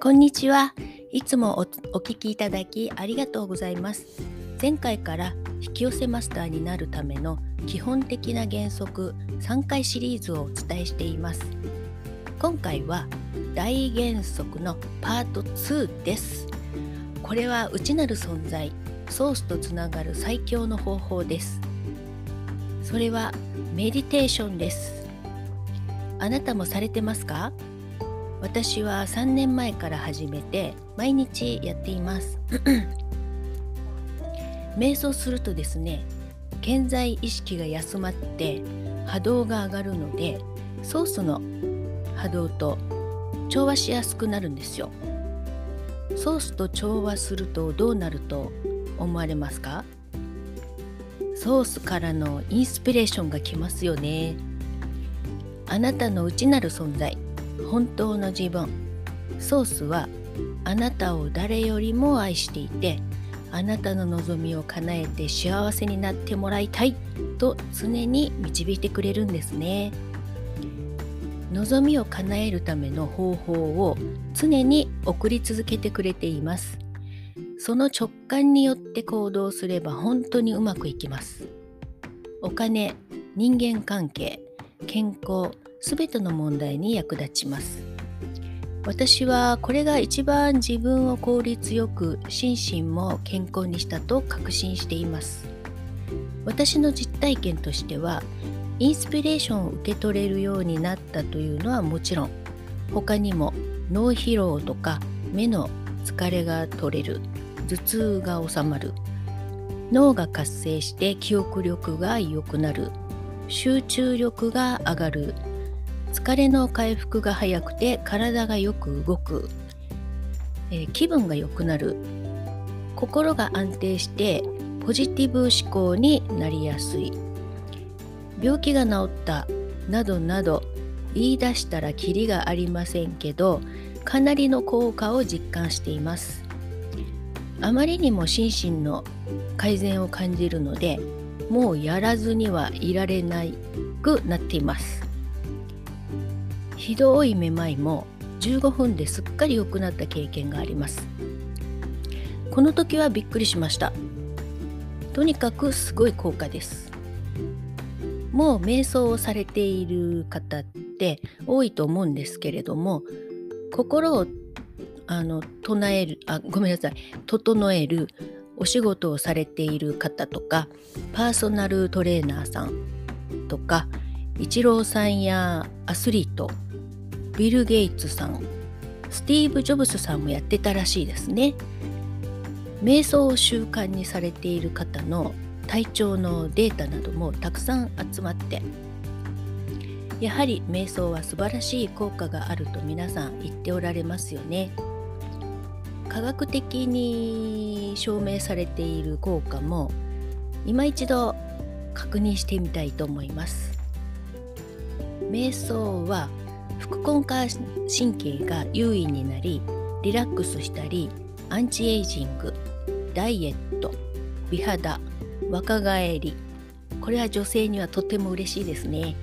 こんにちは。いつもおお聞きいただきありがとうございます。前回から引き寄せマスターになるための基本的な原則3回シリーズをお伝えしています。今回は大原則のパート2です。これは内なる存在、ソースとつながる最強の方法です。それはメディテーションです。あなたもされてますか？私は3年前から始めて毎日やっています。瞑想するとですね健在意識が休まって波動が上がるのでソースの波動と調和しやすくなるんですよ。ソースと調和するとどうなると思われますか？ソースからのインスピレーションがきますよね。あなたの内なる存在本当の自分。ソースはあなたを誰よりも愛していてあなたの望みを叶えて幸せになってもらいたいと常に導いてくれるんですね。望みを叶えるための方法を常に送り続けてくれています。その直感によって行動すれば本当にうまくいきます。お金人間関係健康すべての問題に役立ちます。私はこれが一番自分を効率よく心身も健康にしたと確信しています。私の実体験としてはインスピレーションを受け取れるようになったというのはもちろん他にも脳疲労とか目の疲れが取れる頭痛が治まる脳が活性して記憶力が良くなる集中力が上がる疲れの回復が早くて体がよく動く、えー、気分が良くなる。心が安定してポジティブ思考になりやすい。病気が治ったなどなど言い出したらキリがありませんけどかなりの効果を実感しています。あまりにも心身の改善を感じるのでもうやらずにはいられないくなっています。ひどいめまいも15分ですっかり良くなった経験があります。この時はびっくりしました。とにかくすごい効果です。もう瞑想をされている方って多いと思うんですけれども心をあの唱えるあごめんなさい。整えるお仕事をされている方とかパーソナルトレーナーさんとかイチローさんやアスリートビル・ゲイツさんスティーブ・ジョブスさんもやってたらしいですね。瞑想を習慣にされている方の体調のデータなどもたくさん集まって。やはり瞑想は素晴らしい効果があると皆さん言っておられますよね。科学的に証明されている効果も今一度確認してみたいと思います。瞑想は副交感神経が優位になりリラックスしたりアンチエイジングダイエット美肌若返りこれは女性にはとても嬉しいですね。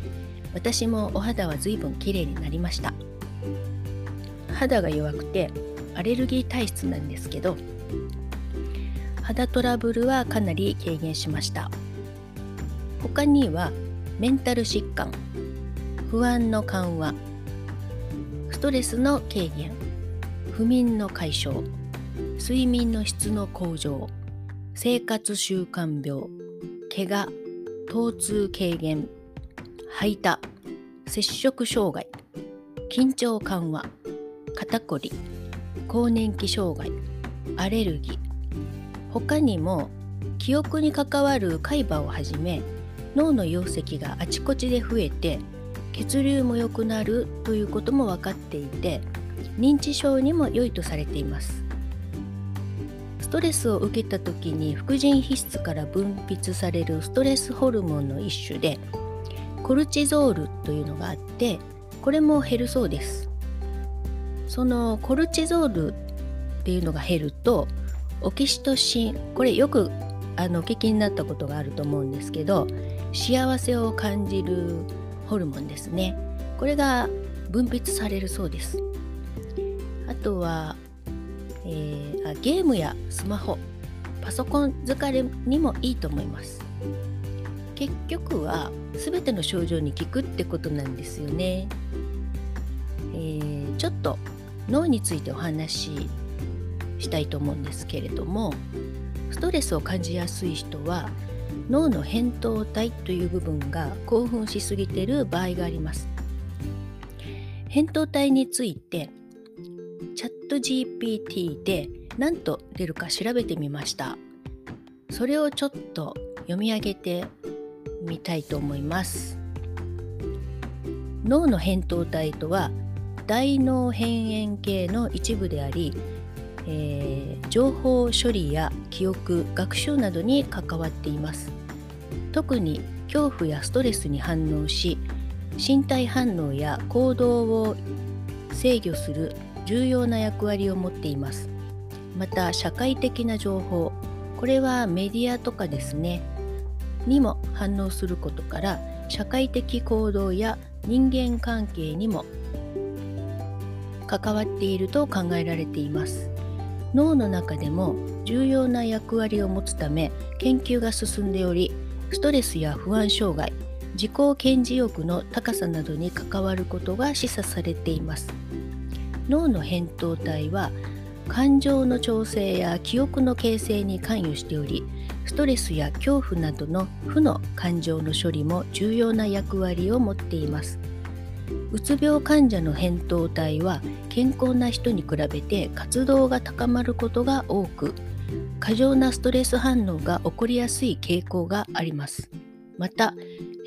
私もお肌は随分綺麗になりました。肌が弱くてアレルギー体質なんですけど肌トラブルはかなり軽減しました。他にはメンタル疾患不安の緩和ストレスの軽減。不眠の解消。睡眠の質の向上。生活習慣病。怪我疼痛軽減。排他摂食障害。緊張緩和。肩こり。更年期障害。アレルギー。他にも記憶に関わる海馬をはじめ脳の容積があちこちで増えて血流も良くなるということも分かっていて認知症にも良いとされています。ストレスを受けた時に副腎皮質から分泌されるストレスホルモンの一種でコルチゾールというのがあってこれも減るそうです。そのコルチゾールっていうのが減るとオキシトシンこれよくあのお聞きになったことがあると思うんですけど幸せを感じるホルモンですね。これが分泌されるそうです。あとは、えー、あゲームやスマホパソコン疲れにもいいと思います。結局は全ての症状に効くってことなんですよね、えー、ちょっと脳についてお話ししたいと思うんですけれどもストレスを感じやすい人は脳の扁桃体という部分が興奮しすぎている場合があります。扁桃体についてチャット GPT で何と出るか調べてみました。それをちょっと読み上げてみたいと思います。脳の扁桃体とは大脳辺縁系の一部であり、えー、情報処理や記憶学習などに関わっています。特に恐怖やストレスに反応し身体反応や行動を制御する重要な役割を持っています。また社会的な情報これはメディアとかですね。にも反応することから社会的行動や人間関係にも関わっていると考えられています。脳の中でも重要な役割を持つため研究が進んでおりストレスや不安障害自己顕示欲の高さなどに関わることが示唆されています。脳の扁桃体は感情の調整や記憶の形成に関与しておりストレスや恐怖などの負の感情の処理も重要な役割を持っています。うつ病患者の扁桃体は健康な人に比べて活動が高まることが多く過剰なストレス反応が起こりやすい傾向がありますまた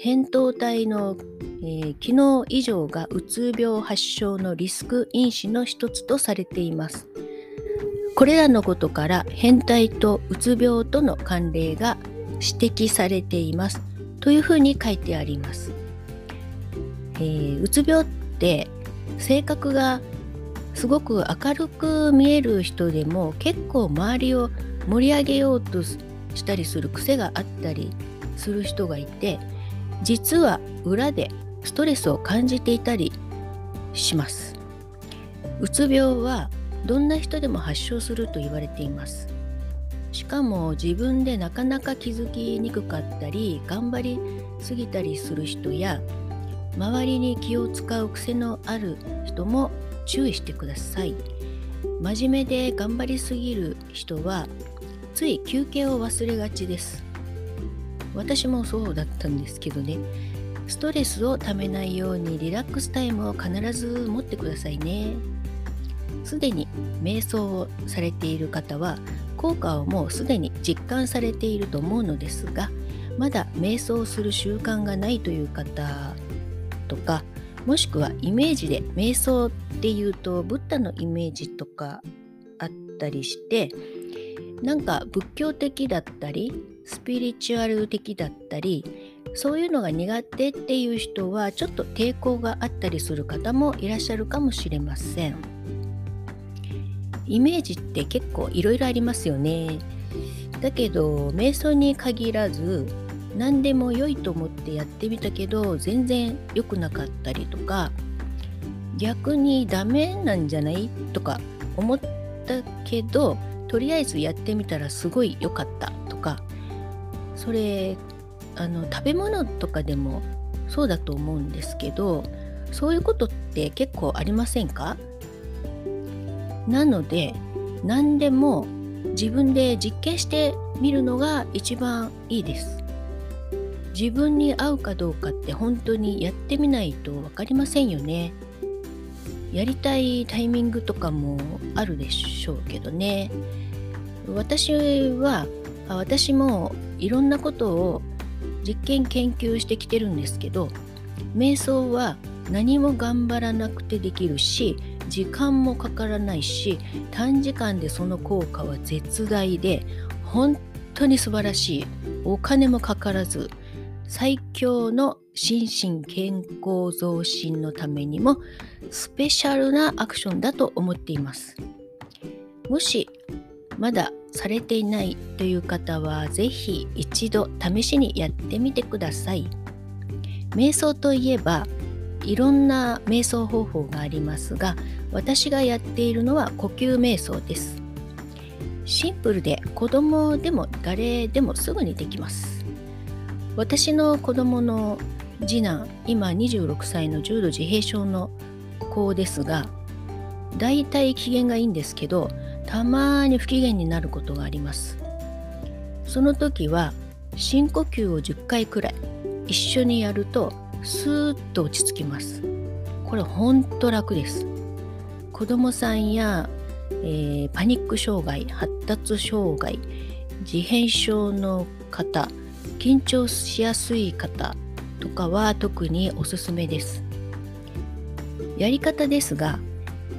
扁桃体の、えー、機能異常がうつ病発症のリスク因子の一つとされていますこれらのことから変態とうつ病との関連が指摘されていますというふうに書いてあります。えー、うつ病って性格がすごく明るく見える人でも結構周りを盛り上げようとしたりする癖があったりする人がいて実は裏でストレスを感じていたりします。うつ病はどんな人でも発症すると言われていますしかも自分でなかなか気づきにくかったり頑張りすぎたりする人や周りに気を使う癖のある人も注意してください。真面目で頑張りすぎる人はつい休憩を忘れがちです。私もそうだったんですけどね。ストレスをためないようにリラックスタイムを必ず持ってくださいね。すでに瞑想をされている方は効果をもうすでに実感されていると思うのですがまだ瞑想する習慣がないという方とかもしくはイメージで瞑想っていうとブッダのイメージとかあったりしてなんか仏教的だったりスピリチュアル的だったりそういうのが苦手っていう人はちょっと抵抗があったりする方もいらっしゃるかもしれません。イメージって結構いろいろありますよね。だけど瞑想に限らず何でも良いと思ってやってみたけど全然良くなかったりとか逆にダメなんじゃないとか思ったけどとりあえずやってみたらすごい良かったとかそれあの食べ物とかでもそうだと思うんですけどそういうことって結構ありませんか？なので何でも自分で実験してみるのが一番いいです。自分に合うかどうかって本当にやってみないと分かりませんよね。やりたいタイミングとかもあるでしょうけどね。私は私もいろんなことを実験研究してきてるんですけど瞑想は何も頑張らなくてできるし時間もかからないし短時間でその効果は絶大で本当に素晴らしいお金もかからず最強の心身健康増進のためにもスペシャルなアクションだと思っています。もしまだされていないという方は是非一度試しにやってみてください。瞑想といえばいろんな瞑想方法がありますが私がやっているのは呼吸瞑想です。シンプルで子供でも誰でもすぐにできます。私の子供の次男今26歳の重度自閉症の子ですがだいたい機嫌がいいんですけどたまに不機嫌になることがあります。その時は深呼吸を10回くらい一緒にやるとスーッと落ち着きます。これほんと楽です。子供さんや、えー、パニック障害発達障害自閉症の方緊張しやすい方とかは特におすすめです。やり方ですが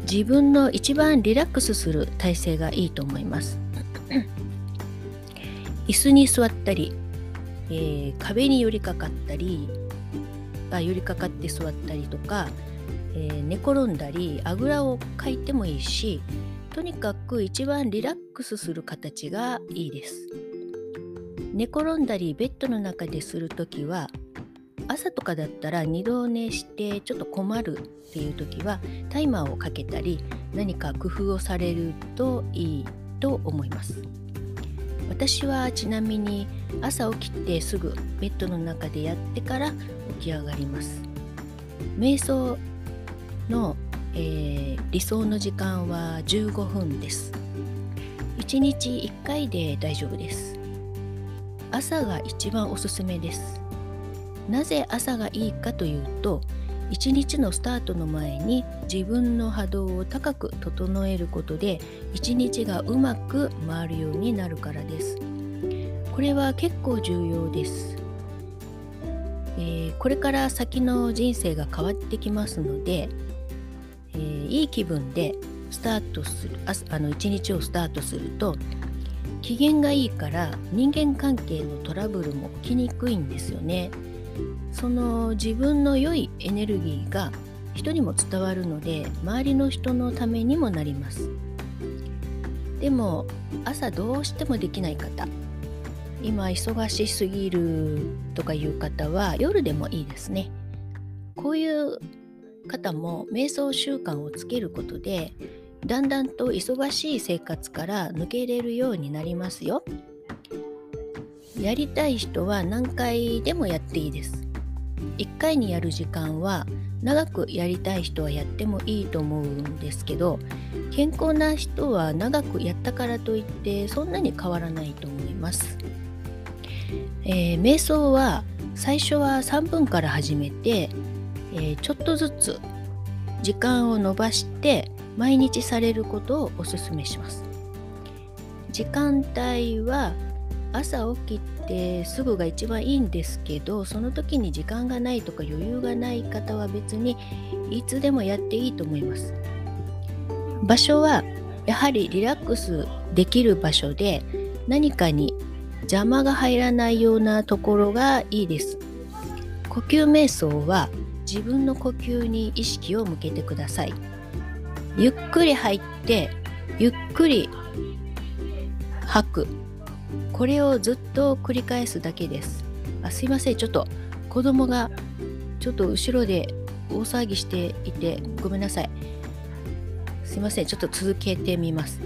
自分の一番リラックスする体勢がいいと思います。椅子に座ったり、えー、壁に寄りかかったりあ寄りかかって座ったりとか、えー、寝転んだりあぐらをかいてもいいしとにかく一番リラックスする形がいいです寝転んだりベッドの中でする時は朝とかだったら二度寝してちょっと困るっていう時はタイマーをかけたり何か工夫をされるといいと思います。私はちなみに朝起きてすぐベッドの中でやってから起き上がります。瞑想の、えー、理想の時間は15分です。1日1回で大丈夫です。朝が一番おすすめです。なぜ朝がいいかというと一日のスタートの前に自分の波動を高く整えることで一日がうまく回るようになるからです。これは結構重要です、えー、これから先の人生が変わってきますので、えー、いい気分でスタートするあの一日をスタートすると機嫌がいいから人間関係のトラブルも起きにくいんですよね。その自分の良いエネルギーが人にも伝わるので周りの人のためにもなりますでも朝どうしてもできない方今忙しすぎるとかいう方は夜でもいいですねこういう方も瞑想習慣をつけることでだんだんと忙しい生活から抜けれるようになりますよ。やりたい人は何回でもやっていいです。1回にやる時間は長くやりたい人はやってもいいと思うんですけど健康な人は長くやったからといってそんなに変わらないと思います、えー、瞑想は最初は3分から始めて、えー、ちょっとずつ時間を延ばして毎日されることをおすすめします。時間帯は朝起きてすぐが一番いいんですけどその時に時間がないとか余裕がない方は別にいつでもやっていいと思います。場所はやはりリラックスできる場所で何かに邪魔が入らないようなところがいいです。呼吸瞑想は自分の呼吸に意識を向けてください。ゆっくり入ってゆっくり吐く。これをずっと繰り返すだけです。あすいません。ちょっと子供がちょっと後ろで大騒ぎしていてごめんなさい。すいません。ちょっと続けてみます。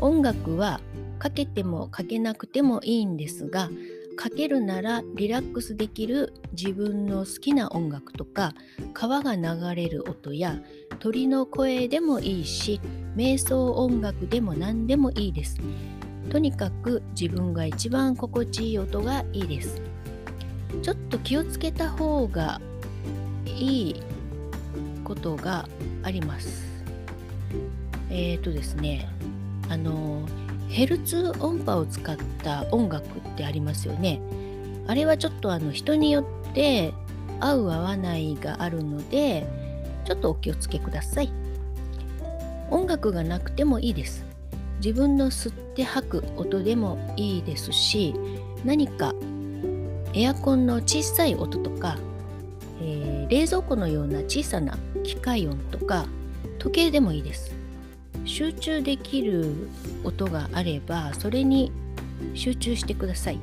音楽はかけてもかけなくてもいいんですがかけるならリラックスできる自分の好きな音楽とか川が流れる音や鳥の声でもいいし瞑想音楽でも何でもいいです。とにかく自分が一番心地いい音がいいです。ちょっと気をつけた方がいいことがあります。えっ、ー、とですねあのヘルツ音波を使った音楽ってありますよね。あれはちょっとあの人によって合う合わないがあるのでちょっとお気をつけください。音楽がなくてもいいです。自分の吸って吐く音でもいいですし何かエアコンの小さい音とか、えー、冷蔵庫のような小さな機械音とか時計でもいいです。集中できる音があればそれに集中してください。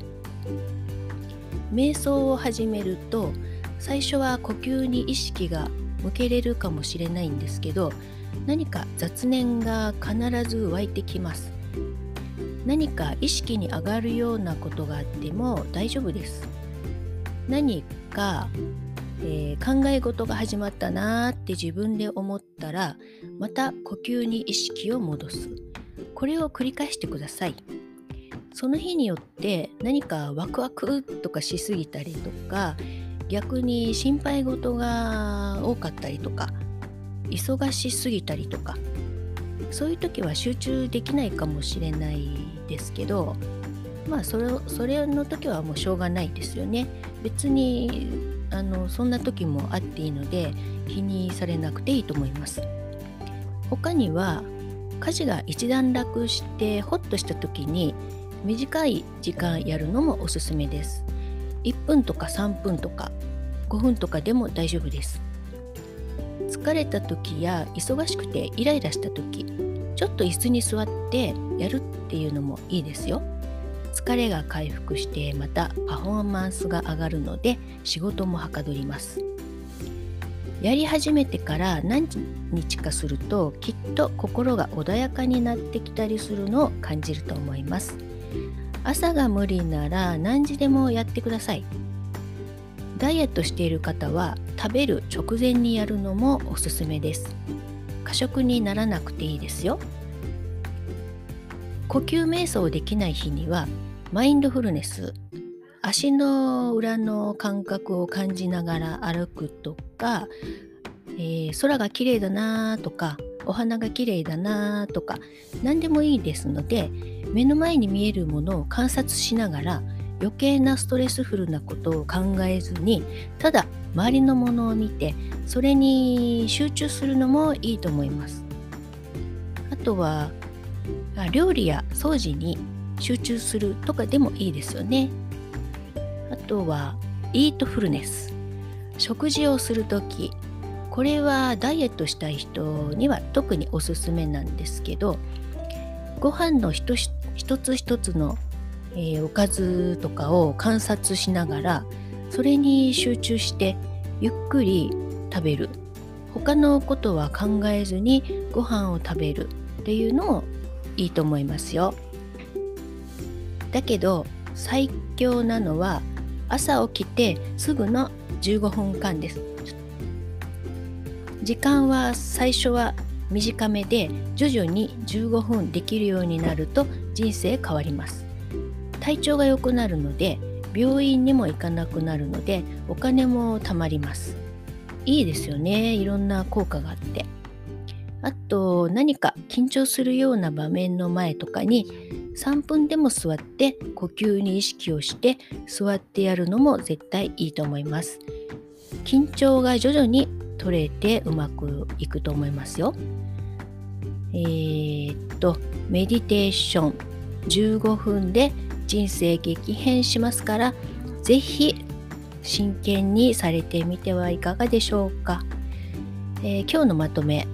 瞑想を始めると最初は呼吸に意識が向けれるかもしれないんですけど何か雑念が必ず湧いてきます。何か意識に上がるようなことがあっても大丈夫です。何か、えー、考え事が始まったなーって自分で思ったらまた呼吸に意識を戻す。これを繰り返してください。その日によって何かワクワクとかしすぎたりとか逆に心配事が多かったりとか忙しすぎたりとかそういう時は集中できないかもしれないですけどまあそれそれの時はもうしょうがないですよね。別にあのそんな時もあっていいので気にされなくていいと思います。他には家事が一段落してホッとした時に短い時間やるのもおすすめです。1分とか3分とか5分とかでも大丈夫です。疲れた時や忙しくてイライラした時ちょっと椅子に座ってやるっていうのもいいですよ。疲れが回復してまたパフォーマンスが上がるので仕事もはかどります。やり始めてから何日かするときっと心が穏やかになってきたりするのを感じると思います。朝が無理なら何時でもやってください。ダイエットしている方は食べる直前にやるのもおすすめです。過食にならなくていいですよ。呼吸瞑想できない日にはマインドフルネス足の裏の感覚を感じながら歩くとか、えー、空が綺麗だなとかお花が綺麗だなとか何でもいいですので目の前に見えるものを観察しながら余計なストレスフルなことを考えずにただ周りのものを見てそれに集中するのもいいと思います。あとはま料理や掃除に集中するとかでもいいですよね。あとはイートフルネス。食事をする時これはダイエットしたい人には特におすすめなんですけどご飯の一つ一つのえー、おかずとかを観察しながらそれに集中してゆっくり食べる。他のことは考えずにご飯を食べるっていうのもいいと思いますよ。だけど最強なのは朝起きてすぐの15分間です。時間は最初は短めで徐々に15分できるようになると人生変わります。体調が良くなるので病院にも行かなくなるのでお金も貯まります。いいですよねいろんな効果があって。あと何か緊張するような場面の前とかに3分でも座って呼吸に意識をして座ってやるのも絶対いいと思います。緊張が徐々に取れてうまくいくと思いますよ。えー、っとメディテーション。15分で人生激変しますから是非真剣にされてみてはいかがでしょうか、えー、今日のまとめ。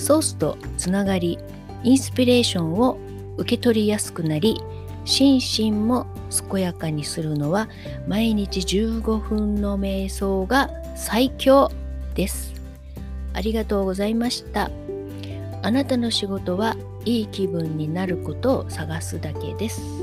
ソースとつながりインスピレーションを受け取りやすくなり心身も健やかにするのは毎日15分の瞑想が最強です。ありがとうございました。あなたの仕事はいい気分になることを探すだけです。